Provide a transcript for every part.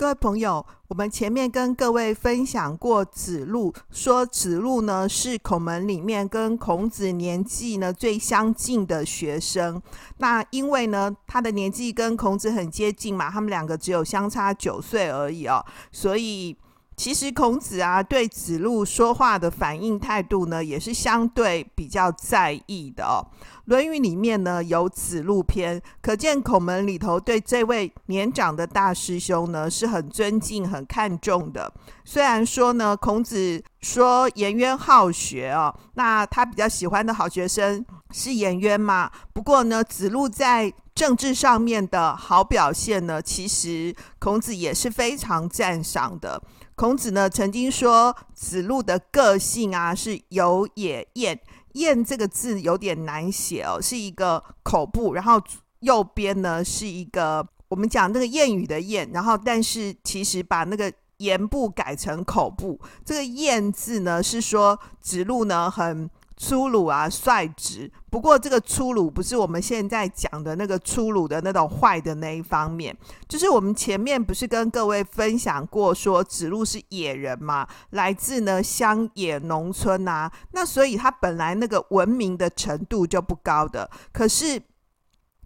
各位朋友，我们前面跟各位分享过子路，说子路呢是孔门里面跟孔子年纪呢最相近的学生。那因为呢他的年纪跟孔子很接近嘛，他们两个只有相差九岁而已哦，所以。其实孔子啊，对子路说话的反应态度呢，也是相对比较在意的哦。《论语》里面呢有子路篇，可见孔门里头对这位年长的大师兄呢是很尊敬、很看重的。虽然说呢，孔子说颜渊好学哦，那他比较喜欢的好学生是颜渊嘛。不过呢，子路在政治上面的好表现呢，其实孔子也是非常赞赏的。孔子呢曾经说，子路的个性啊是有也谚，谚这个字有点难写哦，是一个口部，然后右边呢是一个我们讲那个谚语的谚，然后但是其实把那个言部改成口部，这个谚字呢是说子路呢很。粗鲁啊，率直。不过这个粗鲁不是我们现在讲的那个粗鲁的那种坏的那一方面，就是我们前面不是跟各位分享过，说子路是野人嘛，来自呢乡野农村呐，那所以他本来那个文明的程度就不高的，可是。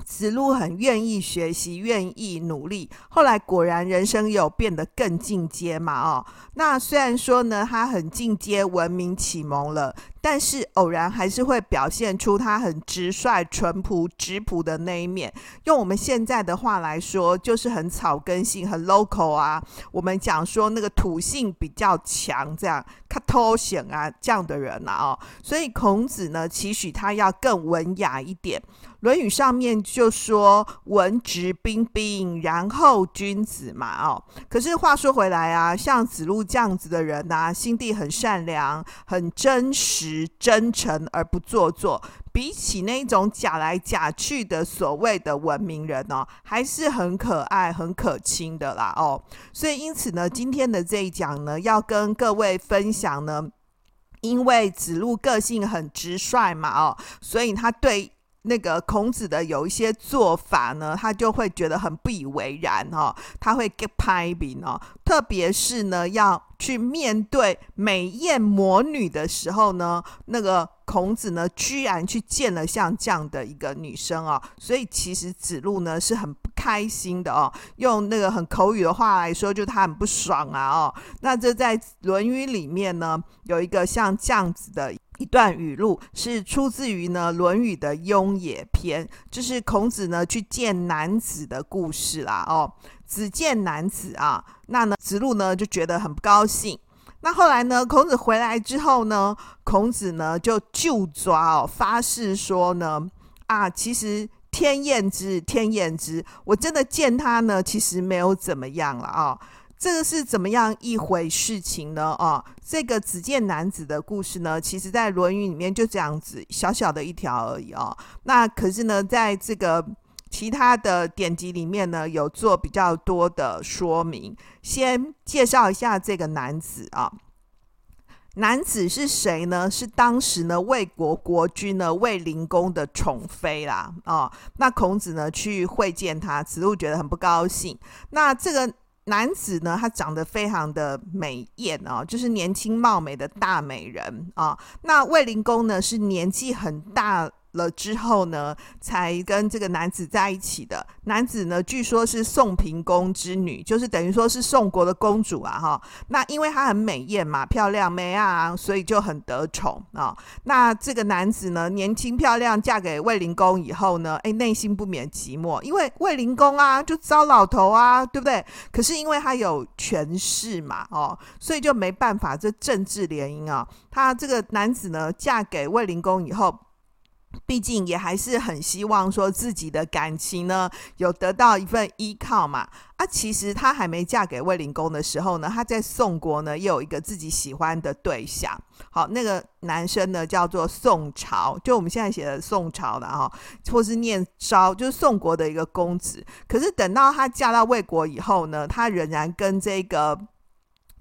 子路很愿意学习，愿意努力，后来果然人生有变得更进阶嘛哦。那虽然说呢，他很进阶，文明启蒙了，但是偶然还是会表现出他很直率、淳朴、质朴的那一面。用我们现在的话来说，就是很草根性、很 local 啊。我们讲说那个土性比较强，这样较凸显啊这样的人啊哦。所以孔子呢，期许他要更文雅一点。《论语》上面就说“文质彬彬，然后君子”嘛，哦。可是话说回来啊，像子路这样子的人呐、心地很善良，很真实、真诚而不做作，比起那种假来假去的所谓的文明人哦，还是很可爱、很可亲的啦，哦。所以因此呢，今天的这一讲呢，要跟各位分享呢，因为子路个性很直率嘛，哦，所以他对。那个孔子的有一些做法呢，他就会觉得很不以为然哦，他会 get 拍饼哦，特别是呢要去面对美艳魔女的时候呢，那个孔子呢居然去见了像这样的一个女生哦，所以其实子路呢是很不开心的哦，用那个很口语的话来说，就他很不爽啊哦，那这在《论语》里面呢有一个像这样子的。一段语录是出自于呢《论语》的《雍也篇》，就是孔子呢去见男子的故事啦。哦，子见男子啊，那呢子路呢就觉得很不高兴。那后来呢，孔子回来之后呢，孔子呢就就抓哦，发誓说呢啊，其实天厌之，天厌之，我真的见他呢，其实没有怎么样了啊。这个是怎么样一回事情呢？哦，这个子见男子的故事呢，其实在《论语》里面就这样子小小的一条而已哦。那可是呢，在这个其他的典籍里面呢，有做比较多的说明。先介绍一下这个男子啊，男子是谁呢？是当时呢魏国国君呢魏灵公的宠妃啦。哦，那孔子呢去会见他，子路觉得很不高兴。那这个。男子呢，他长得非常的美艳啊，就是年轻貌美的大美人啊、那卫灵公呢，是年纪很大。了之后呢，才跟这个男子在一起的。男子呢，据说是宋平公之女，就是等于说是宋国的公主啊，哈。那因为她很美艳嘛，漂亮美啊，所以就很得宠啊。那这个男子呢，年轻漂亮，嫁给卫灵公以后呢，哎，内心不免寂寞，因为卫灵公啊，就糟老头啊，对不对？可是因为他有权势嘛，哦，所以就没办法，这政治联姻啊。她这个男子呢，嫁给卫灵公以后。毕竟也还是很希望说自己的感情呢有得到一份依靠嘛。啊，其实她还没嫁给卫灵公的时候呢，她在宋国呢也有一个自己喜欢的对象。好，那个男生呢叫做宋朝，就我们现在写的宋朝的哈，或是念昭，就是宋国的一个公子。可是等到她嫁到魏国以后呢，她仍然跟这个。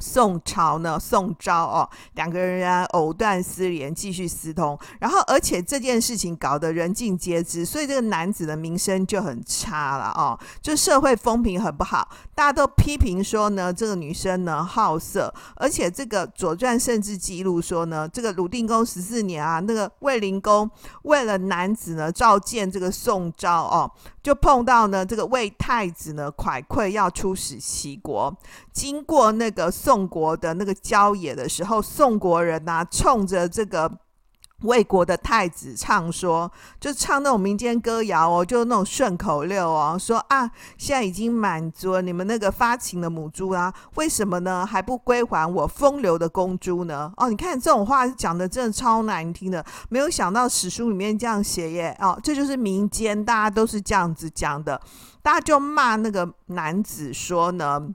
宋朝呢，宋昭哦，两个人啊藕断丝连，继续私通，然后而且这件事情搞得人尽皆知，所以这个男子的名声就很差了哦，就社会风评很不好，大家都批评说呢，这个女生呢好色，而且这个《左传》甚至记录说呢，这个鲁定公十四年啊，那个卫灵公为了男子呢召见这个宋昭哦，就碰到呢这个魏太子呢蒯聩要出使齐国，经过那个宋。国的那个郊野的时候，宋国人呐、冲着这个魏国的太子唱说，就唱那种民间歌谣哦，就那种顺口溜哦，说啊，现在已经满足了你们那个发情的母猪啊，为什么呢还不归还我风流的公猪呢？哦，你看这种话讲的真的超难听的，没有想到史书里面这样写耶，哦，这就是民间大家都是这样子讲的，大家就骂那个男子说呢。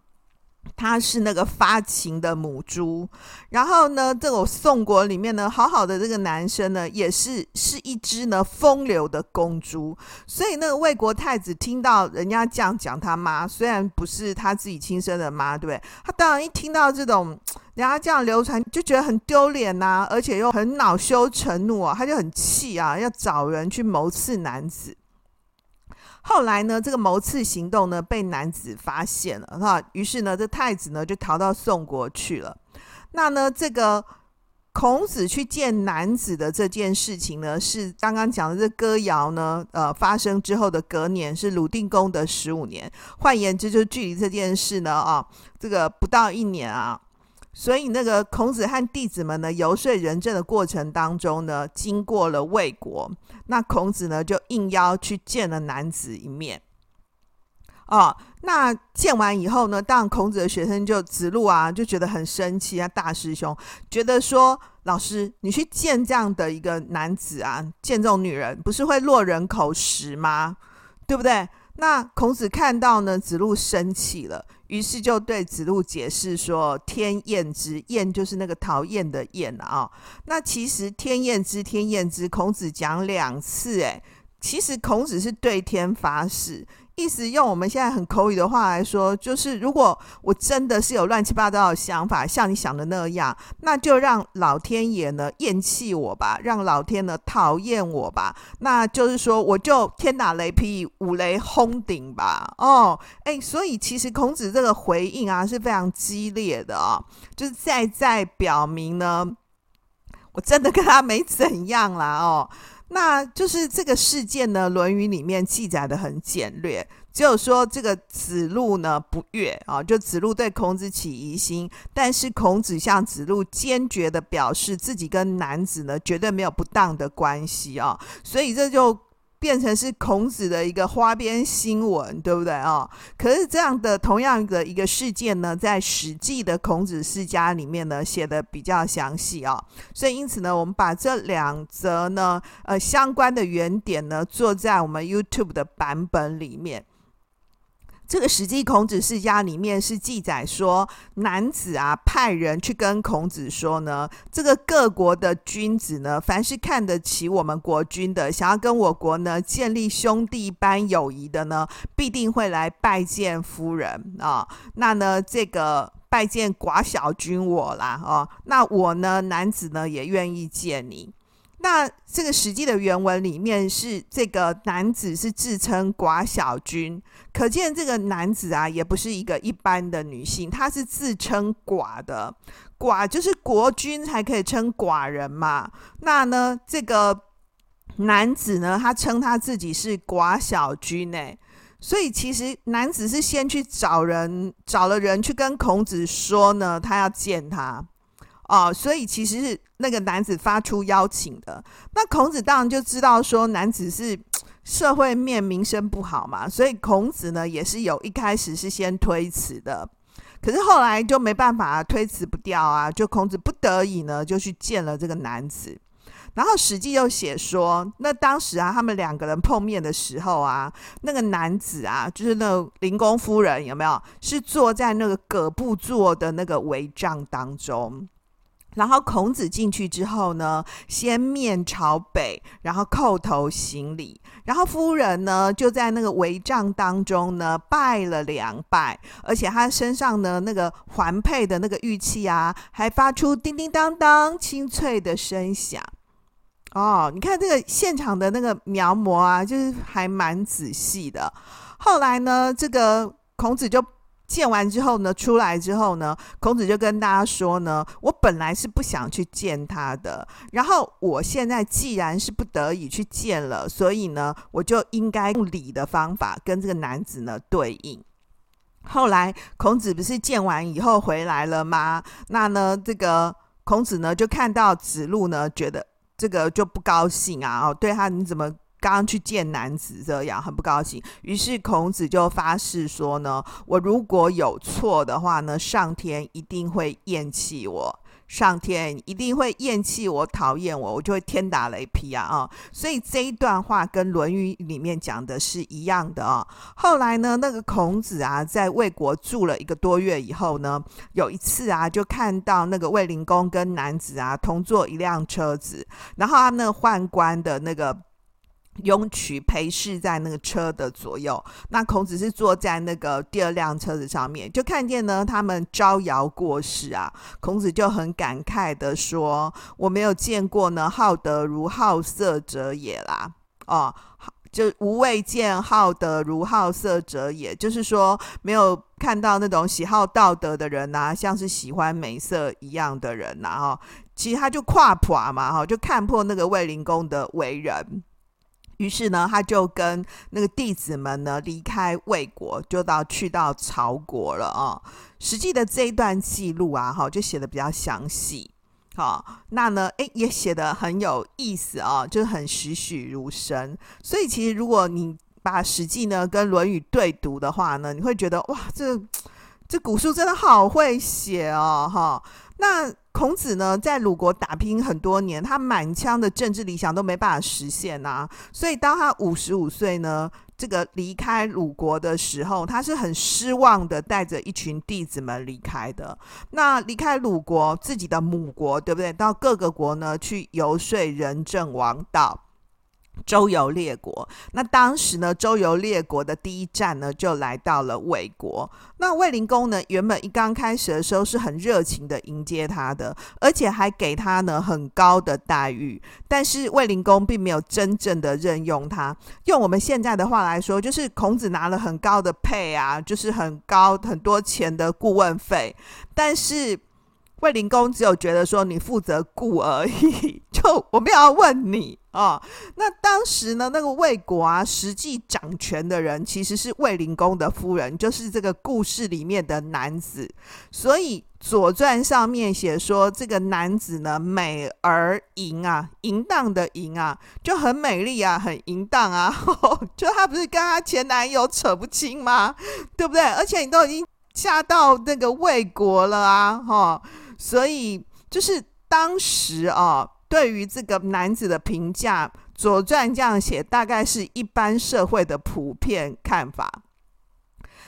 他是那个发情的母猪，然后呢，这个宋国里面呢，好好的这个男生呢，也是是一只呢风流的公猪，所以那个魏国太子听到人家这样讲他妈，虽然不是他自己亲生的妈，对不对？他当然一听到这种人家这样流传，就觉得很丢脸呐，而且又很恼羞成怒啊，他就很气啊，要找人去谋刺男子。后来呢，这个谋刺行动呢被男子发现了，哈，于是呢，这太子呢就逃到宋国去了。那呢，这个孔子去见男子的这件事情呢，是刚刚讲的这歌谣呢，呃，发生之后的隔年是鲁定公的十五年，换言之，就距离这件事呢，啊，这个不到一年啊。所以那个孔子和弟子们呢，游说仁政的过程当中呢，经过了魏国，那孔子呢就应邀去见了男子一面。哦，那见完以后呢，当孔子的学生就子路啊，就觉得很生气啊，大师兄觉得说，老师你去见这样的一个男子啊，见这种女人，不是会落人口实吗？对不对？那孔子看到呢，子路生气了，于是就对子路解释说：“天厌之，厌就是那个讨厌的厌啊、那其实天厌之，天厌之，孔子讲两次，诶，其实孔子是对天发誓。”意思用我们现在很口语的话来说，就是如果我真的是有乱七八糟的想法，像你想的那样，那就让老天爷呢厌弃我吧，让老天呢讨厌我吧。那就是说，我就天打雷劈，五雷轰顶吧。哦，诶，所以其实孔子这个回应啊是非常激烈的啊、哦，就是在在表明呢，我真的跟他没怎样啦哦。那就是这个事件呢，《论语》里面记载的很简略，只有说这个子路呢不悦啊，就子路对孔子起疑心，但是孔子向子路坚决的表示自己跟男子呢绝对没有不当的关系啊，所以这就。变成是孔子的一个花边新闻，对不对啊、哦？可是这样的同样的一个事件呢，在《史记》的孔子世家里面呢，写的比较详细啊、哦。所以因此呢，我们把这两则呢，呃，相关的原点呢，做在我们 YouTube 的版本里面。这个《史记·孔子世家》里面是记载说，男子啊派人去跟孔子说呢，这个各国的君子呢，凡是看得起我们国君的，想要跟我国呢建立兄弟般友谊的呢，必定会来拜见夫人啊。那呢，这个拜见寡小君我啦，哦，那我呢，男子呢也愿意见你。那这个《史记》的原文里面是这个男子是自称寡小君，可见这个男子啊也不是一个一般的女性，他是自称寡的。寡就是国君才可以称寡人嘛。那呢，这个男子呢，他称他自己是寡小君呢，所以其实男子是先去找人，找了人去跟孔子说呢，他要见他。哦，所以其实是那个男子发出邀请的。那孔子当然就知道说男子是社会面名声不好嘛，所以孔子呢也是有一开始是先推辞的，可是后来就没办法推辞不掉啊，就孔子不得已呢就去见了这个男子。然后《史记》又写说，那当时啊，他们两个人碰面的时候啊，那个男子啊，就是那个灵公夫人有没有？是坐在那个葛布做的那个帷帐当中。然后孔子进去之后呢，先面朝北，然后叩头行礼。然后夫人呢，就在那个帷帐当中呢，拜了两拜，而且她身上呢，那个环佩的那个玉器啊，还发出叮叮当当清脆的声响。哦，你看这个现场的那个描摹啊，就是还蛮仔细的。后来呢，这个孔子就。见完之后呢，出来之后呢，孔子就跟大家说呢：“我本来是不想去见他的，然后我现在既然是不得已去见了，所以呢，我就应该用礼的方法跟这个男子呢对应。”后来孔子不是见完以后回来了吗？那呢，这个孔子呢就看到子路呢，觉得这个就不高兴啊！哦，对他你怎么？刚刚去见男子，这样很不高兴。于是孔子就发誓说呢：“我如果有错的话呢，上天一定会厌弃我，上天一定会厌弃我，讨厌我，我就会天打雷劈啊！”啊，所以这一段话跟《论语》里面讲的是一样的啊。后来呢，那个孔子啊，在魏国住了一个多月以后呢，有一次啊，就看到那个卫灵公跟男子啊同坐一辆车子，然后他那个宦官的那个。雍渠陪侍在那个车的左右，那孔子是坐在那个第二辆车子上面，就看见呢他们招摇过市啊。孔子就很感慨的说：“我没有见过呢好德如好色者也啦。”哦，就无未见好德如好色者也，就是说没有看到那种喜好道德的人呐、像是喜欢美色一样的人呐、啊。哈，其实他就跨破嘛，哈，就看破那个卫灵公的为人。于是呢，他就跟那个弟子们呢离开魏国，就到去到曹国了啊。实际的这一段记录啊，哈，就写的比较详细。好，那呢，诶，也写的很有意思啊，就很栩栩如生。所以其实如果你把《史记》呢跟《论语》对读的话呢，你会觉得哇，这这古书真的好会写哦，哈。那孔子呢，在鲁国打拼很多年，他满腔的政治理想都没办法实现呐。所以当他五十五岁呢，这个离开鲁国的时候，他是很失望的，带着一群弟子们离开的。那离开鲁国，自己的母国，对不对？到各个国呢，去游说仁政王道。周游列国，那当时呢，周游列国的第一站呢，就来到了魏国。那魏灵公呢，原本一刚开始的时候是很热情的迎接他的，而且还给他呢很高的待遇。但是魏灵公并没有真正的任用他。用我们现在的话来说，就是孔子拿了很高的配啊，就是很高很多钱的顾问费，但是。卫灵公只有觉得说，你负责顾而已，就我没有要问你啊、哦。那当时呢，那个魏国啊，实际掌权的人其实是魏灵公的夫人，就是这个故事里面的男子。所以《左传》上面写说，这个男子呢，美而淫啊，淫荡的淫啊，就很美丽啊，很淫荡啊。就他不是跟他前男友扯不清吗？对不对？而且你都已经嫁到那个魏国了啊，哈、所以就是当时啊，对于这个男子的评价，《左传》这样写，大概是一般社会的普遍看法。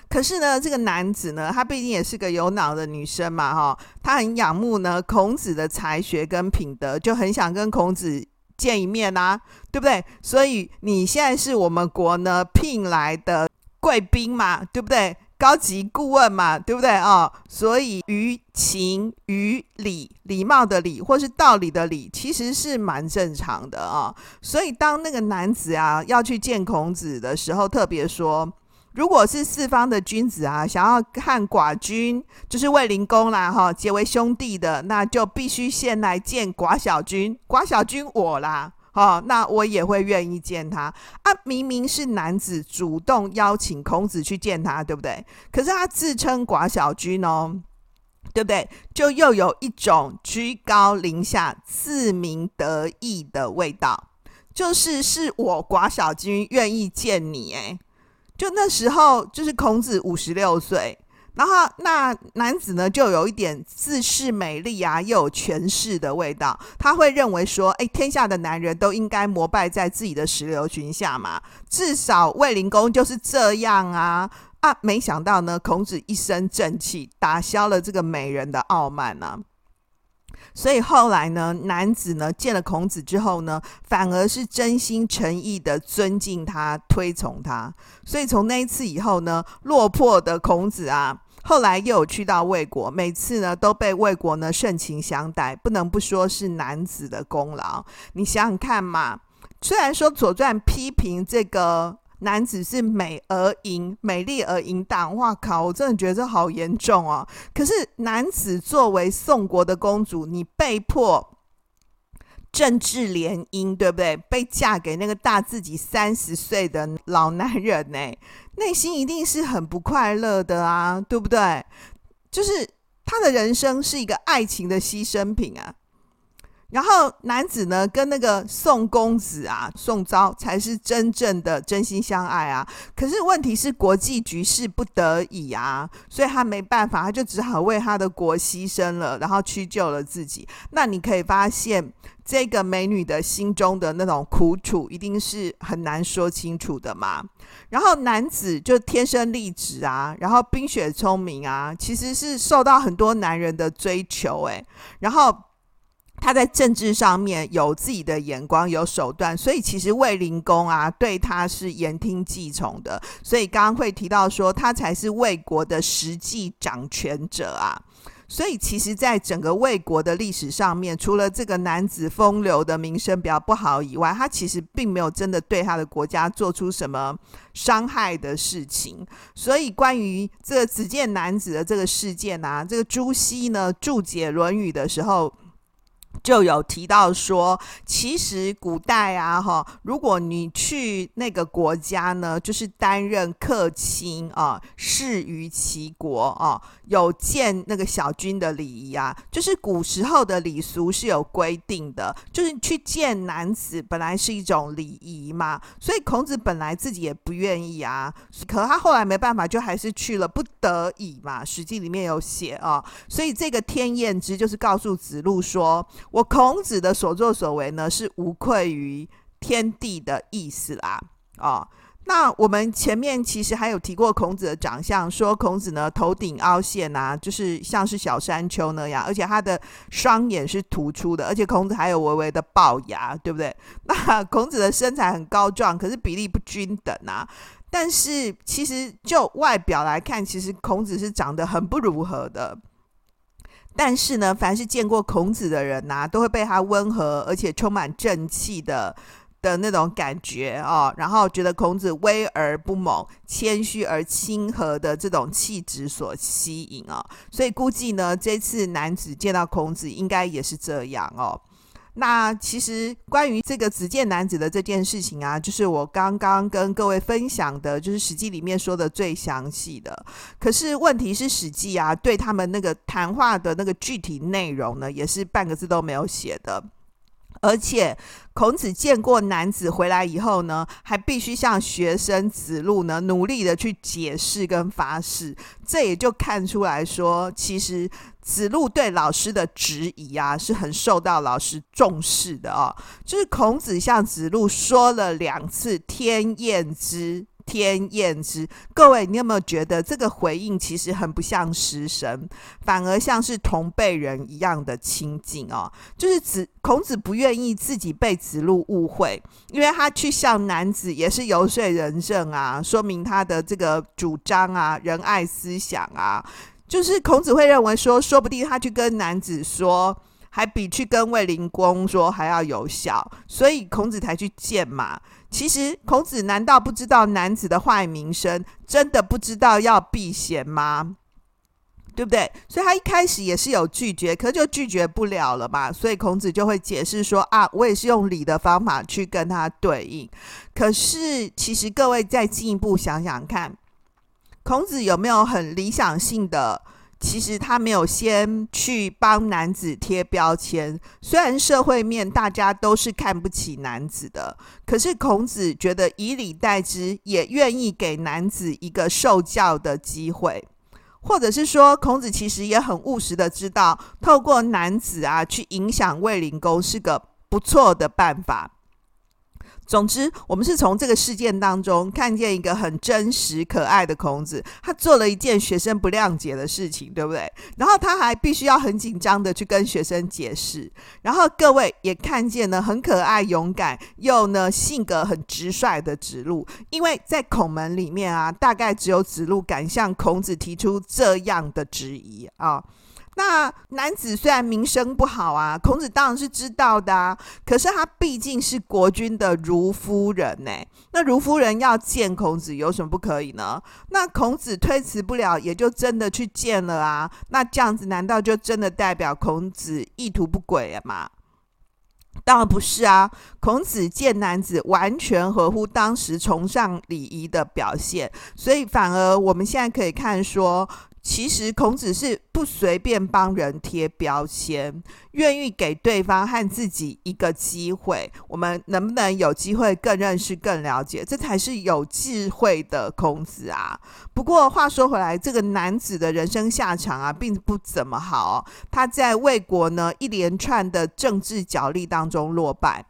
可是呢，这个男子呢，他毕竟也是个有脑的女生嘛，哈，他很仰慕呢孔子的才学跟品德，就很想跟孔子见一面啊，对不对？所以你现在是我们国呢聘来的贵宾嘛，对不对？高级顾问嘛，对不对啊、哦？所以于情于礼，礼貌的礼，或是道理的理，其实是蛮正常的啊、所以当那个男子啊要去见孔子的时候，特别说，如果是四方的君子啊，想要和寡君，就是卫灵公啦，哈，结为兄弟的，那就必须先来见寡小君，寡小君我啦。哦，那我也会愿意见他啊！明明是男子主动邀请孔子去见他，对不对？可是他自称寡小君哦，对不对？就又有一种居高临下、自鸣得意的味道，就是是我寡小君愿意见你诶，就那时候，就是孔子五十六岁。然后那男子呢，就有一点自恃美丽啊，又有权势的味道。他会认为说，哎，天下的男人都应该膜拜在自己的石榴裙下嘛，至少卫灵公就是这样啊啊！没想到呢，孔子一身正气，打消了这个美人的傲慢呢、啊。所以后来呢，男子呢见了孔子之后呢，反而是真心诚意的尊敬他、推崇他。所以从那一次以后呢，落魄的孔子啊。后来又有去到魏国，每次呢都被魏国呢盛情相待，不能不说是男子的功劳。你想想看嘛，虽然说《左传》批评这个男子是美而淫、美丽而淫荡，哇靠，我真的觉得这好严重哦。可是男子作为宋国的公主，你被迫。政治联姻，对不对？被嫁给那个大自己三十岁的老男人呢，内心一定是很不快乐的啊，对不对？就是他的人生是一个爱情的牺牲品啊。然后男子呢，跟那个宋公子啊，宋昭才是真正的真心相爱啊。可是问题是国际局势不得已啊，所以他没办法，他就只好为他的国牺牲了，然后屈就了自己。那你可以发现，这个美女的心中的那种苦楚，一定是很难说清楚的嘛。然后男子就天生丽质啊，然后冰雪聪明啊，其实是受到很多男人的追求诶，然后。他在政治上面有自己的眼光，有手段，所以其实卫灵公啊，对他是言听计从的。所以刚刚会提到说，他才是魏国的实际掌权者啊。所以其实，在整个魏国的历史上面，除了这个男子风流的名声比较不好以外，他其实并没有真的对他的国家做出什么伤害的事情。所以，关于这个子建男子的这个事件啊，这个朱熹呢注解《论语》的时候。就有提到说，其实古代啊，哈，如果你去那个国家呢，就是担任客卿啊，侍于其国啊，有见那个小君的礼仪啊，就是古时候的礼俗是有规定的，就是去见男子本来是一种礼仪嘛，所以孔子本来自己也不愿意啊，可他后来没办法，就还是去了，不得已嘛，《史记》里面有写啊，所以这个天厌之就是告诉子路说。我孔子的所作所为呢，是无愧于天地的意思啦。哦，那我们前面其实还有提过孔子的长相，说孔子呢头顶凹陷啊，就是像是小山丘那样，而且他的双眼是突出的，而且孔子还有微微的龅牙，对不对？那孔子的身材很高壮，可是比例不均等啊。但是其实就外表来看，其实孔子是长得很不如何的。但是呢，凡是见过孔子的人呐、都会被他温和而且充满正气的的那种感觉哦，然后觉得孔子威而不猛、谦虚而亲和的这种气质所吸引哦，所以估计呢，这次男子见到孔子，应该也是这样哦。那其实关于这个子健男子的这件事情啊，就是我刚刚跟各位分享的，就是《史记》里面说的最详细的。可是问题是，《史记》啊，对他们那个谈话的那个具体内容呢，也是半个字都没有写的。而且孔子见过男子回来以后呢，还必须向学生子路呢努力的去解释跟发誓，这也就看出来说，其实子路对老师的质疑啊，是很受到老师重视的哦。就是孔子向子路说了两次“天厌之”。天厌之，各位，你有没有觉得这个回应其实很不像师生，反而像是同辈人一样的亲近哦？就是子孔子不愿意自己被子路误会，因为他去向男子也是游说仁政啊，说明他的这个主张啊，仁爱思想啊，就是孔子会认为说，说不定他去跟男子说，还比去跟卫灵公说还要有效，所以孔子才去见嘛。其实孔子难道不知道男子的坏名声，真的不知道要避嫌吗？对不对？所以他一开始也是有拒绝，可就拒绝不了了嘛。所以孔子就会解释说啊，我也是用礼的方法去跟他对应。可是其实各位再进一步想想看，孔子有没有很理想性的？其实他没有先去帮男子贴标签，虽然社会面大家都是看不起男子的，可是孔子觉得以礼待之，也愿意给男子一个受教的机会。或者是说，孔子其实也很务实的知道，透过男子啊去影响卫灵公是个不错的办法。总之，我们是从这个事件当中看见一个很真实、可爱的孔子，他做了一件学生不谅解的事情，对不对？然后他还必须要很紧张的去跟学生解释。然后各位也看见了很可爱、勇敢又呢性格很直率的子路，因为在孔门里面啊，大概只有子路敢向孔子提出这样的质疑啊。那男子虽然名声不好啊，孔子当然是知道的啊。可是他毕竟是国君的如夫人呢。那如夫人要见孔子，有什么不可以呢？那孔子推辞不了，也就真的去见了啊。那这样子，难道就真的代表孔子意图不轨了吗？当然不是啊。孔子见男子，完全合乎当时崇尚礼仪的表现，所以反而我们现在可以看说。其实孔子是不随便帮人贴标签，愿意给对方和自己一个机会。我们能不能有机会更认识、更了解？这才是有智慧的孔子啊！不过话说回来，这个男子的人生下场啊，并不怎么好。他在魏国呢一连串的政治角力当中落败。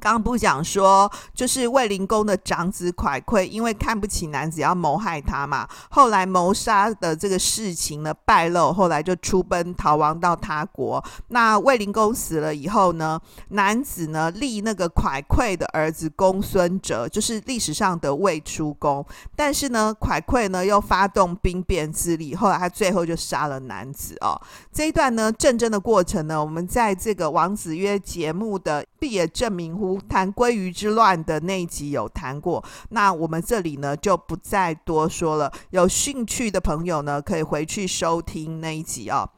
刚不讲说，就是卫灵公的长子蒯聩，因为看不起男子，要谋害他嘛。后来谋杀的这个事情呢败露，后来就出奔逃亡到他国。那卫灵公死了以后呢，男子呢立那个蒯聩的儿子公孙哲，就是历史上的卫出公。但是呢，蒯聩呢又发动兵变自立，后来他最后就杀了男子哦。这一段呢战争的过程呢，我们在这个王子曰节目的毕业证明谈鲑鱼之乱的那一集有谈过，那我们这里呢就不再多说了。有兴趣的朋友呢，可以回去收听那一集啊。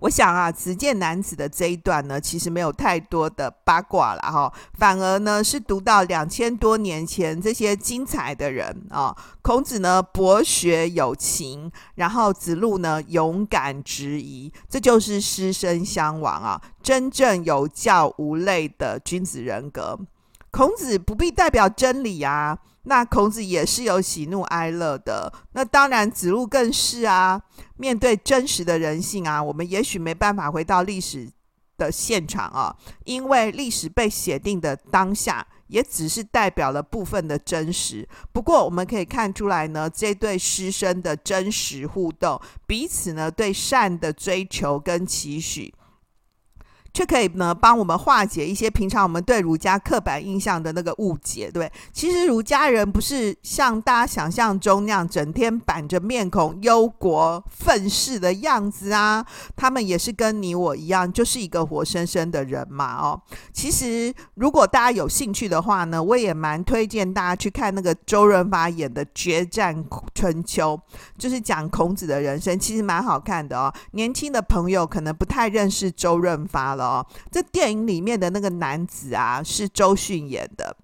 我想啊，子见男子的这一段呢，其实没有太多的八卦了哈，反而呢是读到两千多年前这些精彩的人啊。孔子呢博学有情，然后子路呢勇敢质疑，这就是师生相往啊，真正有教无类的君子人格。孔子不必代表真理啊。那孔子也是有喜怒哀乐的，那当然子路更是啊。面对真实的人性啊，我们也许没办法回到历史的现场啊，因为历史被写定的当下，也只是代表了部分的真实。不过我们可以看出来呢，这对师生的真实互动，彼此呢对善的追求跟期许。却可以呢，帮我们化解一些平常我们对儒家刻板印象的那个误解，对，其实儒家人不是像大家想象中那样整天板着面孔忧国愤世的样子啊，他们也是跟你我一样，就是一个活生生的人嘛。哦，其实如果大家有兴趣的话呢，我也蛮推荐大家去看那个周润发演的《决战春秋》，就是讲孔子的人生，其实蛮好看的哦。年轻的朋友可能不太认识周润发了。哦，这电影里面的那个男子啊，是周迅演的。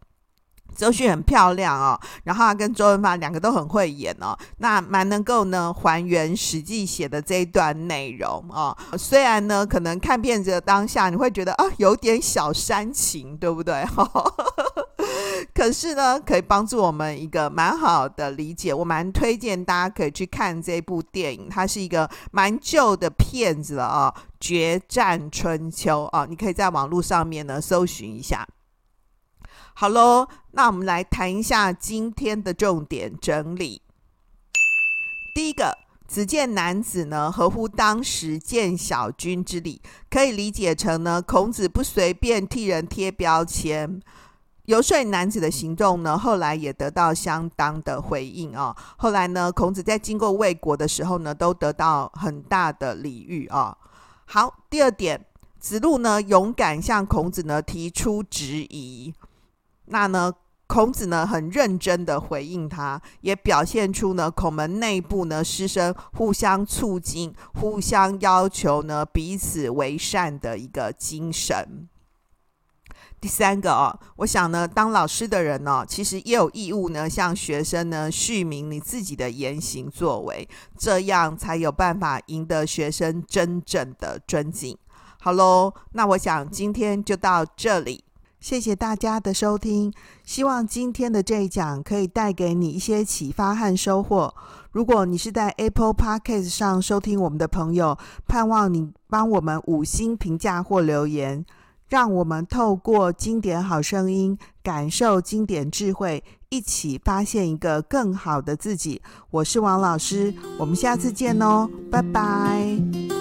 周迅很漂亮哦，然后他跟周润发两个都很会演哦，那蛮能够呢还原史记写的这一段内容哦。虽然呢，可能看片子的当下你会觉得啊，有点小煽情，对不对？可是呢，可以帮助我们一个蛮好的理解。我蛮推荐大家可以去看这部电影，它是一个蛮旧的片子了，哦，《决战春秋》啊，哦，你可以在网络上面呢搜寻一下。好喽，那我们来谈一下今天的重点整理。第一个，子见男子呢，合乎当时见小君之礼，可以理解成呢，孔子不随便替人贴标签。游说男子的行动呢，后来也得到相当的回应啊、哦。后来呢，孔子在经过魏国的时候呢，都得到很大的礼遇啊、哦。好，第二点，子路呢，勇敢向孔子呢提出质疑。那呢，孔子呢很认真的回应他，也表现出呢孔门内部呢师生互相促进、互相要求呢彼此为善的一个精神。第三个哦，我想呢，当老师的人呢、其实也有义务呢向学生呢叙明你自己的言行作为，这样才有办法赢得学生真正的尊敬。好喽，那我想今天就到这里。谢谢大家的收听，希望今天的这一讲可以带给你一些启发和收获。如果你是在 Apple Podcast 上收听我们的朋友，盼望你帮我们五星评价或留言，让我们透过经典好声音，感受经典智慧，一起发现一个更好的自己。我是王老师，我们下次见哦，拜拜。